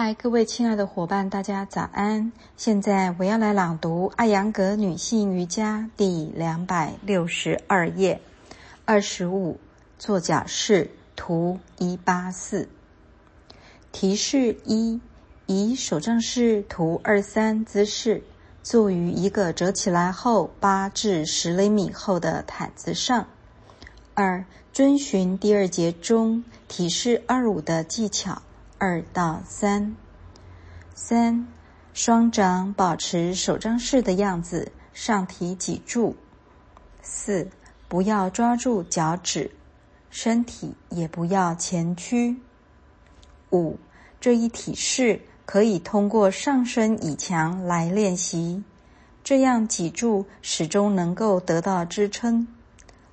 嗨，各位亲爱的伙伴，大家早安！现在我要来朗读《艾扬格女性瑜伽》第两百六十二页，二十五坐脚式图一八四。提示一：以手杖式图二三姿势坐于一个折起来后八至十厘米厚的毯子上。二、遵循第二节中提示二五的技巧。二到三，三，双掌保持手杖式的样子，上提脊柱。四，不要抓住脚趾，身体也不要前屈。五，这一体式可以通过上身倚墙来练习，这样脊柱始终能够得到支撑。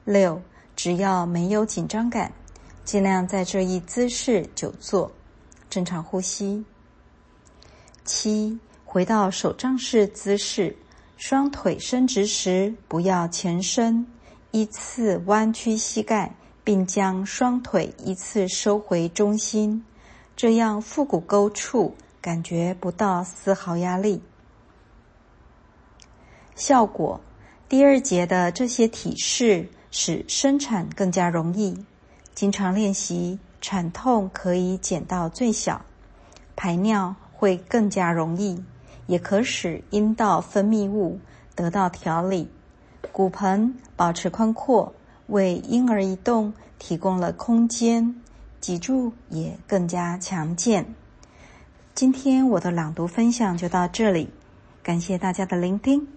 六，只要没有紧张感，尽量在这一姿势久坐。正常呼吸。七，回到手杖式姿势，双腿伸直时不要前伸，依次弯曲膝盖，并将双腿依次收回中心，这样腹股沟处感觉不到丝毫压力。效果：第二节的这些体式使生产更加容易，经常练习。产痛可以减到最小，排尿会更加容易，也可使阴道分泌物得到调理，骨盆保持宽阔，为婴儿移动提供了空间，脊柱也更加强健。今天我的朗读分享就到这里，感谢大家的聆听。